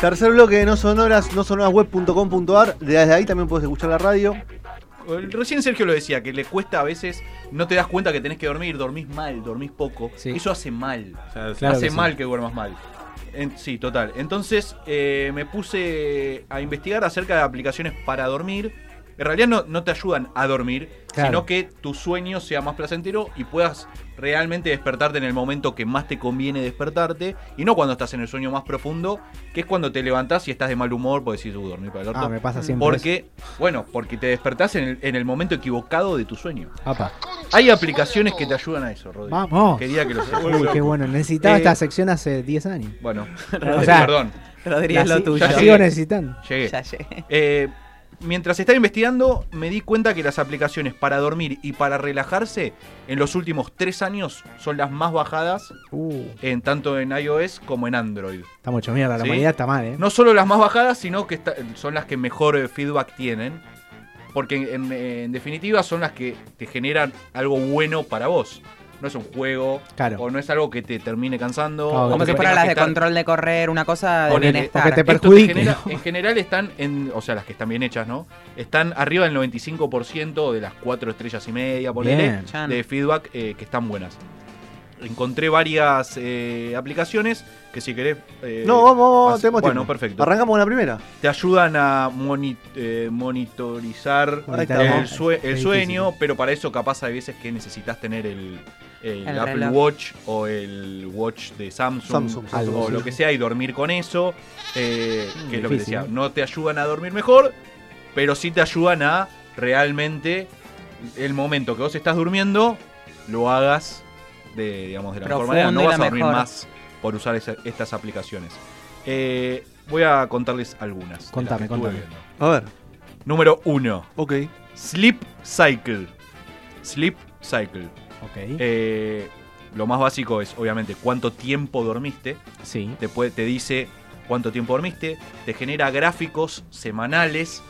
Tercer bloque de No Sonoras, no web.com.ar. Desde ahí también puedes escuchar la radio. Recién Sergio lo decía, que le cuesta a veces, no te das cuenta que tenés que dormir, dormís mal, dormís poco. Eso hace mal. hace mal que duermas mal. sí, total. Entonces eh, me puse a investigar acerca de aplicaciones para dormir en realidad no, no te ayudan a dormir, sino que tu sueño sea más placentero y puedas realmente despertarte en el momento que más te conviene despertarte y no cuando estás en el sueño más profundo, que es cuando te levantás y estás de mal humor, porque decís, uh, dormir para el orto. Ah, me pasa siempre. Porque, bueno, porque te despertás en el, en el momento equivocado de tu sueño. Hay aplicaciones que te ayudan a eso, Rodrigo. Vamos. Quería que lo. Uy, qué bueno. Necesitaba Eh, esta sección hace 10 años. Bueno, O sea, perdón. Rodrigo, es lo si- tuyo. Ya sigo llegué. necesitando. Llegué. Ya llegué. Eh, mientras estaba investigando, me di cuenta que las aplicaciones para dormir y para relajarse en los últimos tres años son las más bajadas, Uh, en, tanto en iOS como en Android. está mucho mierda. La ¿Sí? humanidad está mal, ¿eh? No solo las más bajadas, sino que está- son las que mejor eh, feedback tienen. Porque en, en definitiva son las que te generan algo bueno para vos. No es un juego, Claro. o no es algo que te termine cansando. Claro, o Como que si fueran las que de estar- control de correr, una cosa de bienestar. porque te Esto perjudique. genera- en general están en, o sea, las que están bien hechas, ¿no? Están arriba del 95% de las cuatro estrellas y media, ponele, de feedback eh, que están buenas. Encontré varias eh, aplicaciones que si querés... eh, No, vamos, tenemos Bueno, tiempo. perfecto. Arrancamos con la primera. Te ayudan a moni- eh, monitorizar el, sue- el sueño, pero para eso capaz hay veces que necesitas tener el, el El Apple reloj. Watch o el Watch de Samsung, Samsung, Algo, o lo que sea y dormir con eso, eh, que es lo que decía, no te ayudan a dormir mejor, pero sí te ayudan a realmente el momento que vos estás durmiendo lo hagas de, digamos, de la mejor Profundo manera, no vas a dormir mejor. más por usar esa- estas aplicaciones. Eh, voy a contarles algunas. Contame, contame. viendo. A ver. Número 1. Ok. Sleep Cycle. Sleep Cycle. Ok. Eh, lo más básico es, obviamente, cuánto tiempo dormiste. sí. Te, puede- te dice cuánto tiempo dormiste. Te genera gráficos semanales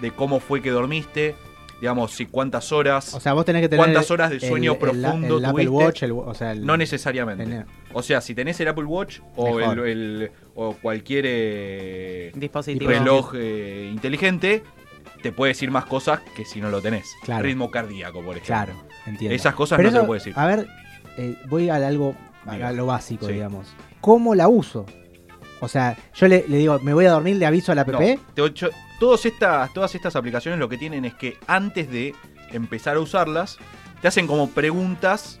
de cómo fue que dormiste. Digamos, si cuántas horas. O sea, vos tenés que tener. ¿Cuántas horas de sueño el- profundo el, tuviste? Watch, el- o sea, el- no necesariamente. tener- O sea, si tenés el Apple Watch o, el, Mejor. el- o cualquier eh, Dispositivo. reloj eh, inteligente, te puede decir más cosas que si no lo tenés. Claro. Ritmo cardíaco, por ejemplo. Claro, entiendo. Esas cosas Pero no te eso, lo puedo decir. A ver, eh, voy a algo, a lo básico, Sí. digamos. ¿Cómo la uso? O sea, yo le, le digo, me voy a dormir, le aviso a la app. No, te todos estas, todas estas aplicaciones lo que tienen es que antes de empezar a usarlas, te hacen como preguntas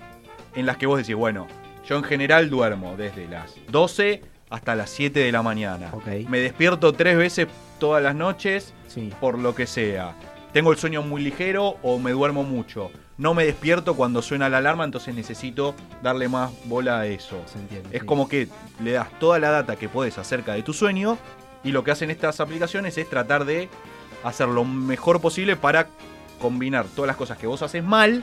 en las que vos decís, bueno, yo en general duermo desde las 12 hasta las 7 de la mañana. Ok. Me despierto tres veces todas las noches Sí. por lo que sea. Tengo el sueño muy ligero o me duermo mucho. No me despierto cuando suena la alarma, entonces necesito darle más bola a eso. Se entiende, Es sí. como que le das toda la data que puedes acerca de tu sueño y lo que hacen estas aplicaciones es tratar de hacer lo mejor posible para combinar todas las cosas que vos haces mal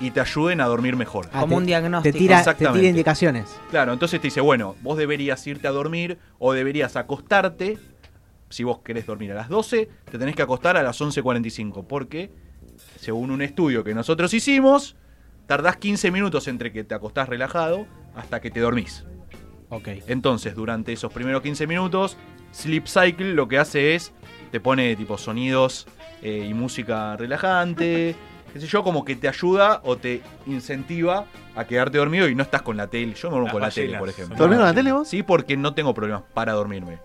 y te ayuden a dormir mejor. Ah, Como te- un diagnóstico. Te tira, te tira indicaciones. Claro, entonces te dice, bueno, vos deberías irte a dormir o deberías acostarte. Si vos querés dormir a las 12, te tenés que acostar a las 11.45. Porque, según un estudio que nosotros hicimos, tardás 15 minutos entre que te acostás relajado hasta que te dormís. Ok. Entonces, durante esos primeros 15 minutos, Sleep Cycle lo que hace es, te pone tipo sonidos eh, y música relajante, qué sé yo, como que te ayuda o te incentiva a quedarte dormido y no estás con la tele. Yo me duermo con la tele, por ejemplo. ¿Te dormís con la tele vos? Sí, porque no tengo problemas para dormirme.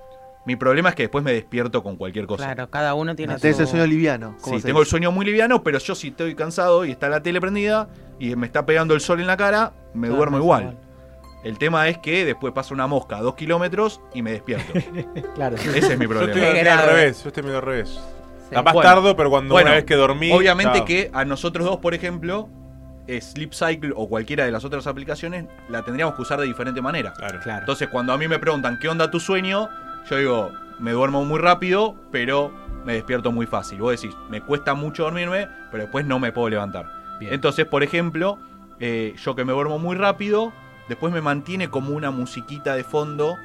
Mi problema es que después me despierto con cualquier cosa. Claro, cada uno tiene Tenés el su... sueño liviano. ¿cómo Sí, tengo el sueño muy liviano, pero yo si estoy cansado y está la tele prendida y me está pegando el sol en la cara, me duermo igual. igual. El tema es que después pasa una mosca a dos kilómetros y me despierto. Claro, sí. Ese es mi Yo estoy problema. Qué medio al revés, yo estoy medio al revés. Sí. Capaz Bueno. tardo, pero cuando Bueno, una vez que dormí. Obviamente chao. que a nosotros dos, por ejemplo, Sleep Cycle o cualquiera de las otras aplicaciones la tendríamos que usar de diferente manera. Claro. Claro. Entonces, cuando a mí me preguntan qué onda tu sueño, yo digo, me duermo muy rápido, pero me despierto muy fácil. Vos decís, me cuesta mucho dormirme, pero después no me puedo levantar. Bien. Entonces, por ejemplo, eh, yo que me duermo muy rápido, después me mantiene como una musiquita de fondo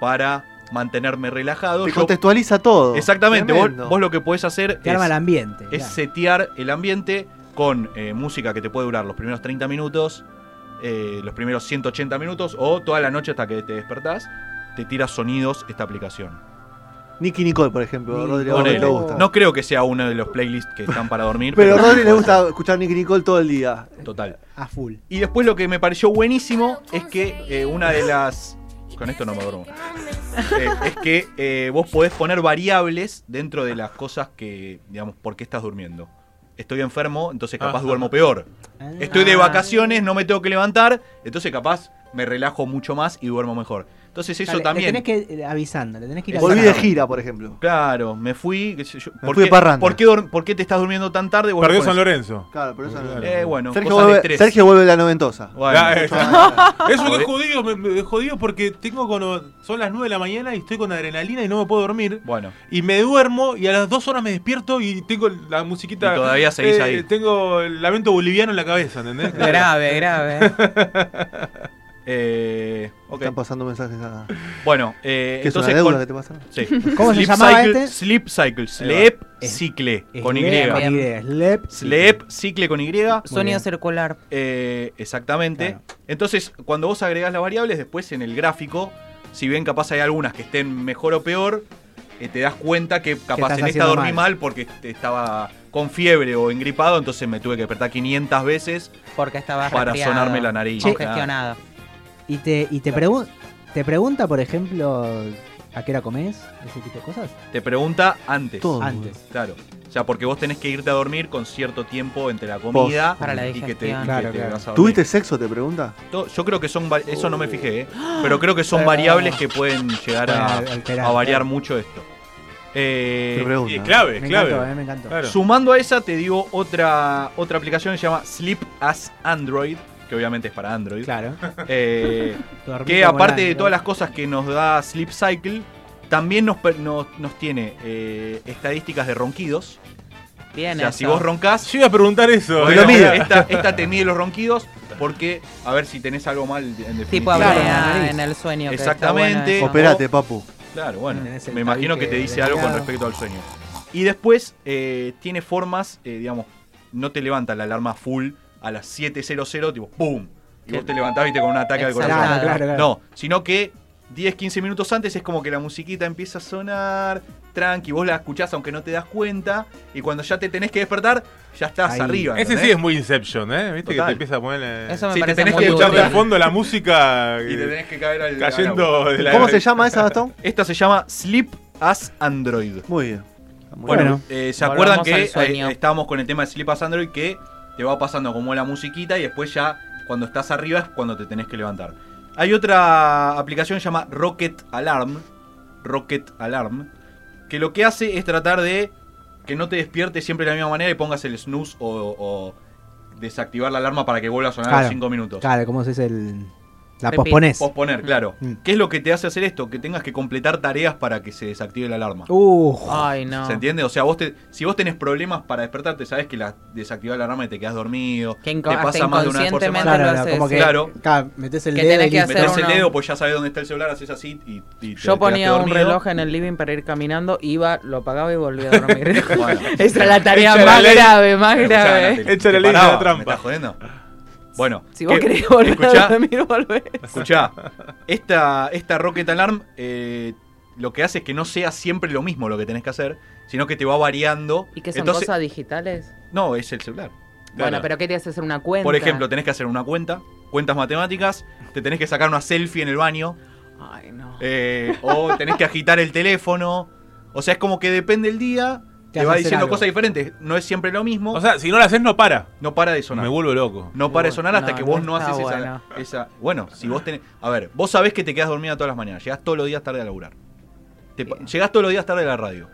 para mantenerme relajado. Te Yo- contextualiza todo. exactamente, vos, lo que podés hacer Te arma es, el ambiente. es setear el ambiente con eh, música que te puede durar los primeros 30 minutos, eh, los primeros 180 minutos o toda la noche hasta que te despertás. Te tira sonidos esta aplicación. Nicky Nicole, por ejemplo. Rodri, Ponele. te gusta. No creo que sea uno de los playlists que están para dormir. Pero a Rodri le gusta escuchar Nicky Nicole todo el día. Total. A full. Y después lo que me pareció buenísimo es que eh, una de las. Con esto no me duermo. Eh, es que eh, vos podés poner variables dentro de las cosas que, digamos, por qué estás durmiendo. Estoy enfermo, entonces capaz Ajá. duermo peor. Estoy de Ah. vacaciones, no me tengo que levantar, entonces capaz me relajo mucho más y duermo mejor. Entonces eso Dale, también. Le tenés que ir avisando, le tenés que ir Volví de gira, por ejemplo. Claro, me fui. qué sé yo. Me ¿Por, fui de qué, parranda. ¿por, qué por qué te estás durmiendo tan tarde? Perdió San Lorenzo. Claro, pero eso no. Eh, bueno, Sergio, vuelve. Sergio vuelve de la noventosa. Bueno, eh, Eso Joder. es jodido, me, me jodido porque tengo con, son las 9 de la mañana y estoy con adrenalina y no me puedo dormir. bueno. Y me duermo y a las dos horas me despierto y tengo la musiquita. Y todavía seguís eh, ahí. Tengo el lamento boliviano en la cabeza, ¿entendés? Grave, grave. Eh, Están pasando mensajes a. Bueno, eh, ¿Qué es una entonces deuda con- que te pasa? sí. ¿Cómo se Sleep llamaba cycle, este? Sleep Cycle. Sleep Es- Cycle. Con Y. Slep. Sleep Cycle con Y. Bien. circular. Eh, exactamente. Claro. Entonces, cuando vos agregás las variables, después en el gráfico, si bien capaz hay algunas que estén mejor o peor, eh, te das cuenta que capaz en esta dormí mal. mal porque te- estaba con fiebre o engripado, entonces me tuve que despertar 500 veces Porque estaba para resfriado, sonarme la nariz. Congestionado. Y te, y te, pregun- te pregunta, por ejemplo, a qué hora comes, ese tipo de cosas. Te pregunta antes. Todo. Antes. Claro. O sea, porque vos tenés que irte a dormir con cierto tiempo entre la comida Para la y que te, Claro, te claro. vas a dormir. ¿Tuviste sexo? Te pregunta. Yo creo que son. Eso no me fijé, ¿eh? Pero creo que son variables que pueden llegar a, variar mucho esto. Eh, es clave, es Me clave. encantó, eh, me encantó. Claro. Sumando a esa, te digo otra, otra aplicación que se llama Sleep as Android, que obviamente es para Android. Claro. Eh, que aparte de todas las cosas que nos da Sleep Cycle, también nos, nos, nos tiene eh, estadísticas de ronquidos. Bien, o sea, eso. si vos roncás, Yo iba a preguntar eso. bueno, lo mide. Esta, esta te mide los ronquidos porque a ver si tenés algo mal en definitiva. Tipo Claro, en el sueño. Exactamente. bueno. Operate, papu. Claro, bueno, me imagino que te dice algo con respecto al sueño. Y después eh, tiene formas, eh, digamos, no te levanta la alarma full a las 7.00, tipo ¡pum! Y vos te levantás, viste, con un ataque al corazón. Claro, claro, claro. No, sino que 10, 15 minutos antes es como que la musiquita empieza a sonar, tranqui, vos la escuchás aunque no te das cuenta, y cuando ya te tenés que despertar, ya estás Ahí. arriba. Ese sí es muy Inception, ¿eh? Viste que te empieza a poner. eh, Eso me Sí, te parece tenés muy que de útil. fondo la música. Y te eh, tenés que caer al al cayendo agua. de la. ¿Cómo se llama esa, Gastón? Esta se llama Sleep as Android. Muy bien. Muy Bueno, Bueno, eh, ¿se volvamos acuerdan que al eh, estábamos con el tema de Sleep as Android que te va pasando como la musiquita y después ya cuando estás arriba es cuando te tenés que levantar? Hay otra aplicación que se llama Rocket Alarm, Rocket Alarm, que lo que hace es tratar de que no te despiertes siempre de la misma manera y pongas el snooze o, o desactivar la alarma para que vuelva a sonar a Claro. los 5 minutos. Claro, ¿cómo se dice el. La Repeat. posponés. Posponer, claro. Mm. ¿Qué es lo que te hace hacer esto? Que tengas que completar tareas para que se desactive la alarma. Uh, Ay, no. ¿Se entiende? O sea, vos te, si vos tenés problemas para despertarte, sabes que la desactivar la alarma y te quedas dormido. Que te pasa más de una vez por semana. claro, no, haces. como que. Claro. Metés el Que dedo que Metés el dedo, pues ya sabes dónde está el celular, haces así y, y te Yo ponía un reloj en el living para ir caminando, iba, lo apagaba y volvía a dormir. Bueno. Esa era la tarea Echa más grave, más grave. te la ley de la paraba, trampa. ¿Me estás jodiendo? Bueno, Si vos ¿qué- querés volver escuchá, a dormir, volvés. escuchá, esta, esta Rocket Alarm eh, lo que hace es que no sea siempre lo mismo lo que tenés que hacer, sino que te va variando. ¿Y qué son Entonces- cosas digitales? No, es el celular. Bueno, pero ¿qué te hace hacer una cuenta? Por ejemplo, tenés que hacer una cuenta, cuentas matemáticas, te tenés que sacar una selfie en el baño, Ay, no. eh, o tenés que agitar el teléfono. O sea, es como que depende el día, Te te va diciendo algo. cosas diferentes. No es siempre lo mismo. O sea, si no la haces, no para. no para de sonar. Me vuelvo loco. No para de sonar hasta No, que vos no haces esa, bueno. esa- Bueno, si vos tenés. A ver, vos sabés que te quedas dormida todas las mañanas. Llegás todos los días tarde a laburar. Te llegás todos los días tarde a la radio.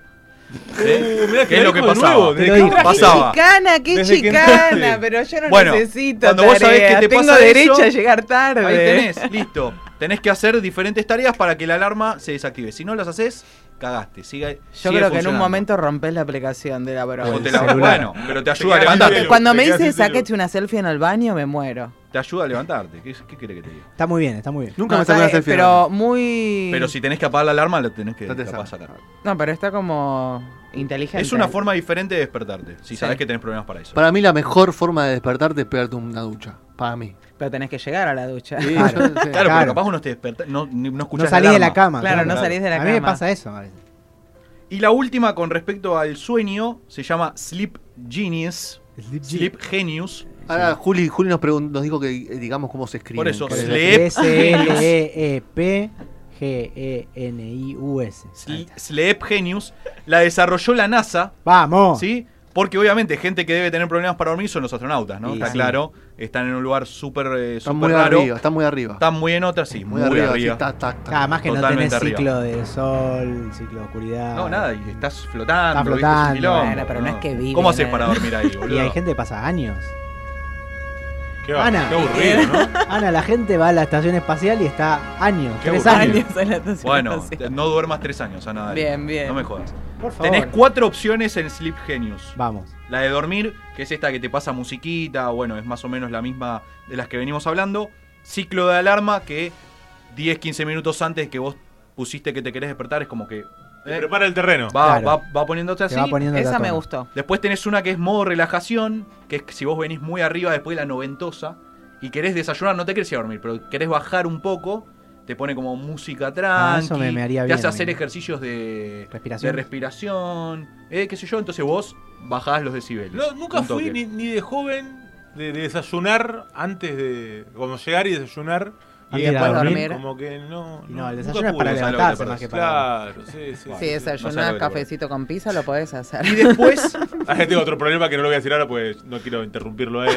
¿Eh? Uh, mirá ¿Qué es lo que pasaba? desde lo que. Pasaba. chicana, qué Desde chicana, pero yo no Bueno, necesito cuando vos sabés que te Tengo pasa derecho eso, a llegar tarde. Ahí tenés, listo. Tenés que hacer diferentes tareas para que la alarma se desactive. Si no las haces, cagaste. Sigue, Yo sigue creo que en un momento rompes la aplicación de la broma. La- bueno, pero te ayuda a levantarte. Cuando me dice saquete una selfie en el baño, me muero. Te ayuda a levantarte. ¿Qué, qué querés que te diga? Está muy bien, está muy bien. Nunca No, me saqué una selfie. pero muy. Pero si tenés que apagar la alarma, lo tenés que Ya te capaz sabes. sacar. No, pero está como inteligente. Es una forma diferente de despertarte. Si Sí. sabés que tenés problemas para eso. Para mí la mejor forma de despertarte es pegarte una ducha. Para mí. Pero tenés que llegar a la ducha. Sí, Claro. yo- sí. Claro, Claro. pero capaz uno te desperta, no, no escuchás No salís de la cama. Claro, no salís de la A mí me cama. pasa eso a veces. Y la última con respecto al sueño se llama Sleep Genius. Sleep Genius. Ahora Juli, Juli nos, nos dijo que eh, digamos cómo se escribe. Por eso, Sleep S-L-E-E-P E G-E-N-I-U-S. Sl- Sleep Genius la desarrolló la NASA, Vamos. ¿sí? Porque obviamente gente que debe tener problemas para dormir son los astronautas, ¿no? Está sí. claro. Están en un lugar súper eh, Están muy raro. arriba, están muy arriba. Están muy en otra, sí, muy, muy, arriba. arriba. sí. Nada más que no tenés arriba. ciclo de sol, ciclo de oscuridad. No, nada, y estás flotando. Estás flotando. quilombo, Bueno, pero no es que viven ¿Cómo haces para dormir ahí, Y boludo? hay gente que pasa años. Qué, va- Ana. qué aburrido, ¿no? Ana, la gente va a la estación espacial y está años, Qué tres aburrido. años. Años en la estación Bueno, espacial. no duermas tres años, Ana. dale. Bien, bien. No me jodas. Por favor. Tenés cuatro opciones en Sleep Genius. Vamos. La de dormir, que es esta que te pasa musiquita, bueno, es más o menos la misma de las que venimos hablando. Ciclo de alarma, que 10, 15 minutos antes que vos pusiste que te querés despertar, es como que eh, prepara el terreno. va, Claro. va, va poniéndote así. Te va poniendo Esa me gustó. Después tenés una que es modo relajación, que es que si vos venís muy arriba después de la noventosa y querés desayunar, no te querés ir a dormir, pero querés bajar un poco, te pone como música tranqui, Ah, eso me- me haría te bien hace hacer ejercicios de Respiración. de respiración, eh, qué sé yo, entonces vos bajás los decibeles. No, nunca Un fui ni, ni de joven de, de desayunar antes de. Como llegar y desayunar. Y después dormir. dormir. Como que no. Y no, el desayuno es para no levantarse más que para. Claro, sí, sí. Si no sabes desayunás lo que cafecito con pizza, lo podés hacer. Y después, Ah, tengo otro problema que no lo voy a decir ahora, pues no quiero interrumpirlo a él.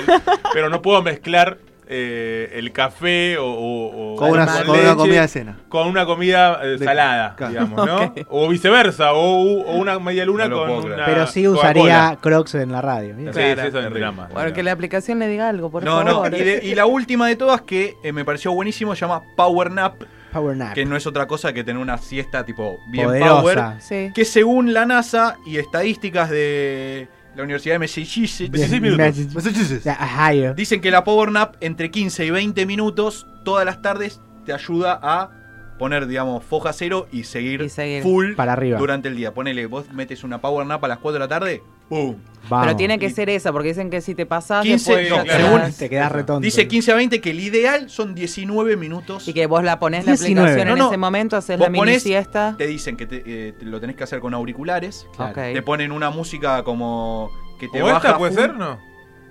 pero no puedo mezclar eh, el café o, o- o- Con una, Con con una leche comida de cena. con una comida eh, De- salada, claro. digamos, ¿no? O viceversa, o, o una media luna No con una Pero sí usaría Crocs en la radio. Sí, sí, eso es drama. Bueno, que la aplicación le diga algo, por no, no, favor. y, de- y la última de todas que eh, me pareció buenísimo se llama Power Nap, Power nap. que no es otra cosa que tener una siesta tipo bien Poderosa. power, Sí. que según la NASA y estadísticas de la Universidad de Massachusetts 26 minutos. Massachusetts. Ohio. dicen que la Power Nap entre 15 y 20 minutos todas las tardes te ayuda a poner, digamos, foja cero y seguir, Y seguir. full Para arriba. durante el día. Ponele, vos metes una Power Nap a las 4 de la tarde, ¡pum! Vamos. Pero tiene que ser esa, porque dicen que si te pasás, 15, después no, claro. según- Te quedas retonto. Dice 15 a 20 que el ideal son 19 minutos. Y que vos la ponés la 19. aplicación No, en no. ese momento, haces la mini ponés- siesta. Te dicen que te, eh, te lo tenés que hacer con auriculares. Claro. Ok. Te ponen una música como que te ¿O baja. esta puede ser? No.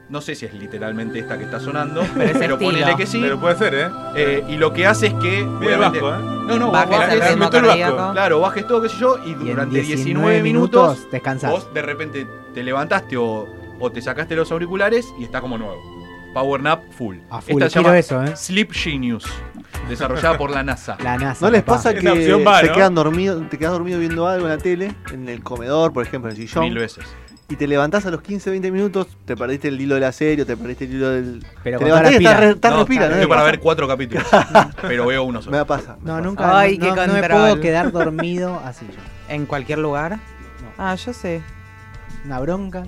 No sé si es literalmente esta que está sonando, Pero ponele que sí. Pero puede ser, ¿eh? Eh, y lo que hace es que. Obviamente- bajo, ¿eh? No, no, Bajes bajes- el ritmo vasco. Claro, bajes todo, qué sé yo, y durante 19, minutos, descansás. vos de repente te levantaste o, o te sacaste los auriculares y está como nuevo. Power Nap full. A full, Esta se quiero llama eso, ¿eh? Sleep Genius, desarrollada por la NASA. La NASA. ¿No les papá. pasa que va, se ¿no? quedan dormidos, te quedas dormido viendo algo en la tele, en el comedor, por ejemplo, en el sillón, Mil veces. Y te levantás a los 15, 20 minutos, te perdiste el hilo de la serie, o te perdiste el hilo del... Pero te levantás y estás, re- estás No, respira, ¿no? estoy ¿Les para ver cuatro capítulos, pero veo uno Me solo. va a pasar. me No, pasa. nunca. Ay, no, qué no- no me puedo quedar dormido así yo. ¿En cualquier lugar? Ah, yo sé. Una bronca.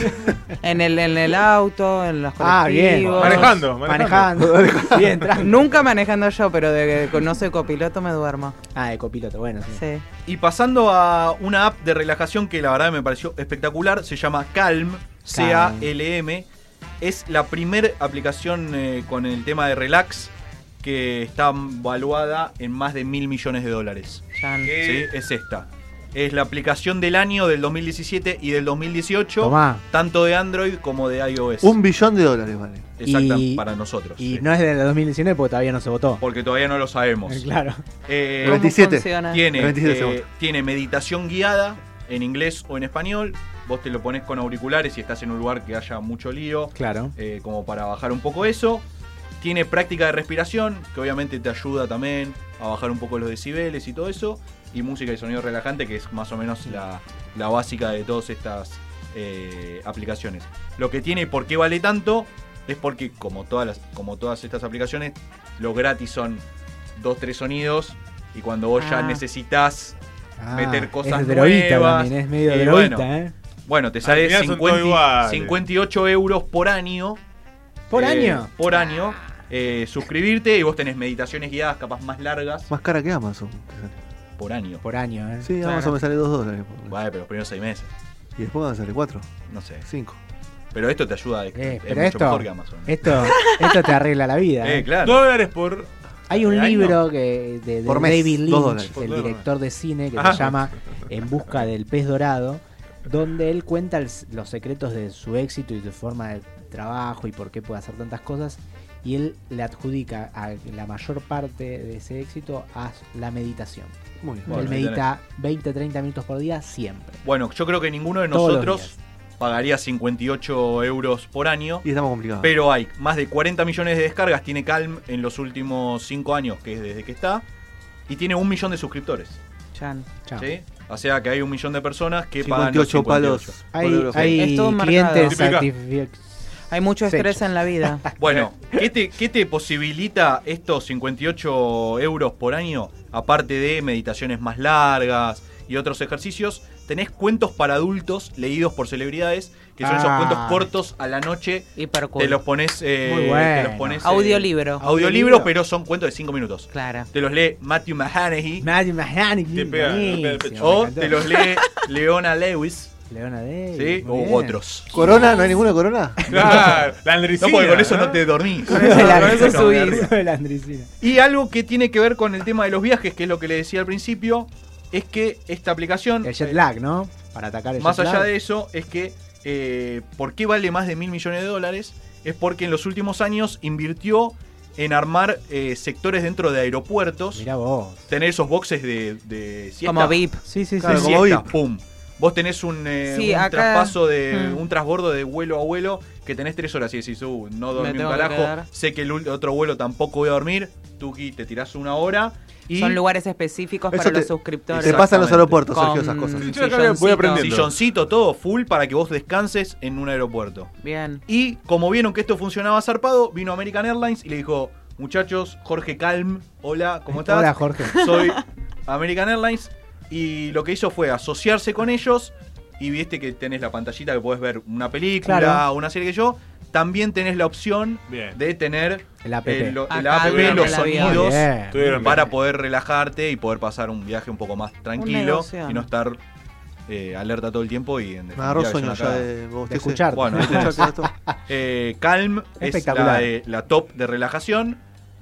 En el, en el auto, en los Ah, bien. colectivos. Manejando, Manejando. bien. Nunca manejando yo, pero de que no soy copiloto me duermo. Ah, de copiloto, bueno, sí. Sí. Y pasando a una app de relajación que la verdad me pareció espectacular, se llama Calm, C-A-L-M. Es la primera aplicación eh, con el tema de relax que está valuada en más de mil millones de dólares. ¿Sí? Es esta. Es la aplicación del año del 2017 y del 2018, Tomá. tanto de Android como de iOS. Un billón de dólares, vale. Exacta, Y- para nosotros. Y sí. no es de 2019 porque todavía no se votó. Porque todavía no lo sabemos. Claro. Eh, ¿Cómo 27. funciona? Tiene, 27 eh, tiene meditación guiada en inglés o en español. Vos te lo pones con auriculares si estás en un lugar que haya mucho lío, Claro. eh, como para bajar un poco eso. Tiene práctica de respiración, que obviamente te ayuda también a bajar un poco los decibeles y todo eso. Y música y sonido relajante, que es más o menos la, la básica de todas estas eh, aplicaciones. Lo que tiene y por qué vale tanto es porque, como todas, las, como todas estas aplicaciones, los gratis son dos, tres sonidos. Y cuando vos ya Ah. necesitas Ah, meter cosas es nuevas. también, es medio Y droguita, bueno, ¿eh? Bueno, te sale final son 50 todos iguales. 58 euros por año. ¿Por eh, año? Por año. eh, suscribirte y vos tenés meditaciones guiadas capaz más largas Más cara que Amazon. Por año. Por año, ¿eh? Sí, Claro. Amazon me sale 2 dólares. Vale, pero los primeros seis meses. Y después van a salir 4, No sé. 5. Pero esto te ayuda. Es, Eh, es pero mucho esto, mejor que Amazon. esto, esto te arregla la vida. Eh, ¿eh? claro. Dólares por. Hay un Ay, libro que, de, de Por mes, David dos Lynch. Por el director de cine, que Ajá. se llama En busca del pez dorado, donde él cuenta el- los secretos de su éxito y su forma de trabajo y por qué puede hacer tantas cosas. Y él le adjudica a la mayor parte de ese éxito a la meditación. Muy bien. Bueno, él medita 20, 30 minutos por día siempre. Bueno, yo creo que ninguno de Todos nosotros pagaría 58 euros por año. Y estamos complicados. Pero hay más de 40 millones de descargas. Tiene Calm en los últimos 5 años, que es desde que está. Y tiene un millón de suscriptores. Chan. Chao. ¿sí? O sea que hay un millón de personas que pagan 58 los 58. palos. Hay, hay clientes mercado. Hay mucho estrés en la vida. Bueno, ¿qué te, qué te posibilita estos 58 euros por año? Aparte de meditaciones más largas y otros ejercicios, tenés cuentos para adultos leídos por celebridades, que son esos Ah. cuentos cortos a la noche. Cool. Te los pones. eh, Muy te bueno. los pones, eh, Audiolibro. Audiolibro, Audiolibro. pero son cuentos de 5 minutos. Claro. Te los lee Matthew McConaughey. Matthew McConaughey, Te pega- te pega el buenísimo, pecho. me O te los lee Leona Lewis. Leona Day. ¿Sí? O bien. otros. ¿Corona? ¿No hay ninguna corona? Claro, la Andricina. No, porque con eso no te dormís. Con eso la- Con eso con subís. eso la Andricina. Y algo que tiene que ver con el tema de los viajes, que es lo que le decía al principio, es que esta aplicación, El jet lag, ¿no? Para atacar el más jet allá lag. de eso, es que eh, ¿por qué vale más de mil millones de dólares? Es porque en los últimos años invirtió en armar eh, sectores dentro de aeropuertos, Mirá vos. tener esos boxes de, de siesta. Como VIP. Sí, sí, sí. Claro, de como siesta, VIP. pum. Vos tenés un, eh, Sí, un acá- traspaso de Mm. un transbordo de vuelo a vuelo que tenés tres horas y decís, uh, no dormí un que carajo, sé que el otro vuelo tampoco voy a dormir, Tuki, te tirás una hora y Son lugares específicos Eso para te- los suscriptores. Se pasa en los aeropuertos, Con Sergio, esas cosas. Voy aprendiendo. silloncito, todo full para que vos descanses en un aeropuerto. Bien. Y como vieron que esto funcionaba zarpado, vino American Airlines y le dijo, muchachos, Jorge Calm, hola, ¿cómo estás? Hola, Jorge. Soy American Airlines. Y lo que hizo fue asociarse con ellos. Y viste que tenés la pantallita que podés ver una película, Claro. una serie que yo. También tenés la opción Bien. de tener El app. el, lo- el Acá app, durante los sonidos bien. Para poder relajarte y poder pasar un viaje un poco más tranquilo y no estar eh, alerta todo el tiempo y en Me agarró sueño ya de, vos De escucharte. Bueno. Eh, Calm es la, de- la top de relajación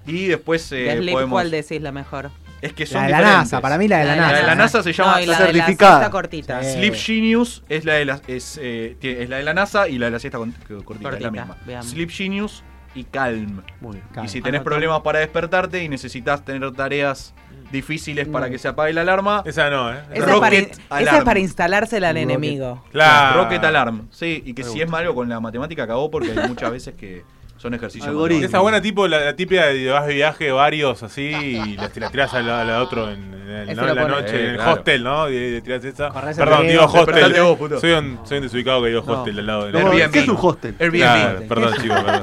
y después eh, ¿De Sleep podemos cuál decís la mejor? Es que son La de la diferentes. NASA, para mí la de la, La de NASA. la NASA se llama No, y la certificada. De la siesta cortita. Sí. Sleep Genius es la de la es, eh, tiene- es la de la NASA y la de la siesta cortita, es la misma. bien. Sleep Genius y Calm. Muy bien. Calm. Y si tenés Anotó. problemas para despertarte y necesitas tener tareas difíciles para No. que se apague la alarma, Esa no, ¿eh? Esa es, para, esa es para instalárcela al Rocket. enemigo. Claro. Rocket Alarm. Sí, y que Me si gusta. es malo con la matemática cagó porque hay muchas veces que son ejercicios. Algoritmo. Esa buena tipo, la, la típica de vas de viaje varios así y la, la tirás a la, a la otro en, en ¿no? en la noche, Eh, en el claro. hostel, ¿no? Y, y tirás esa. Perdón, digo hostel. Vos, puto. Soy un, soy un desubicado que digo No. hostel al lado de No, Airbnb. ¿Qué es un hostel? Airbnb. Claro, perdón, chicos, perdón.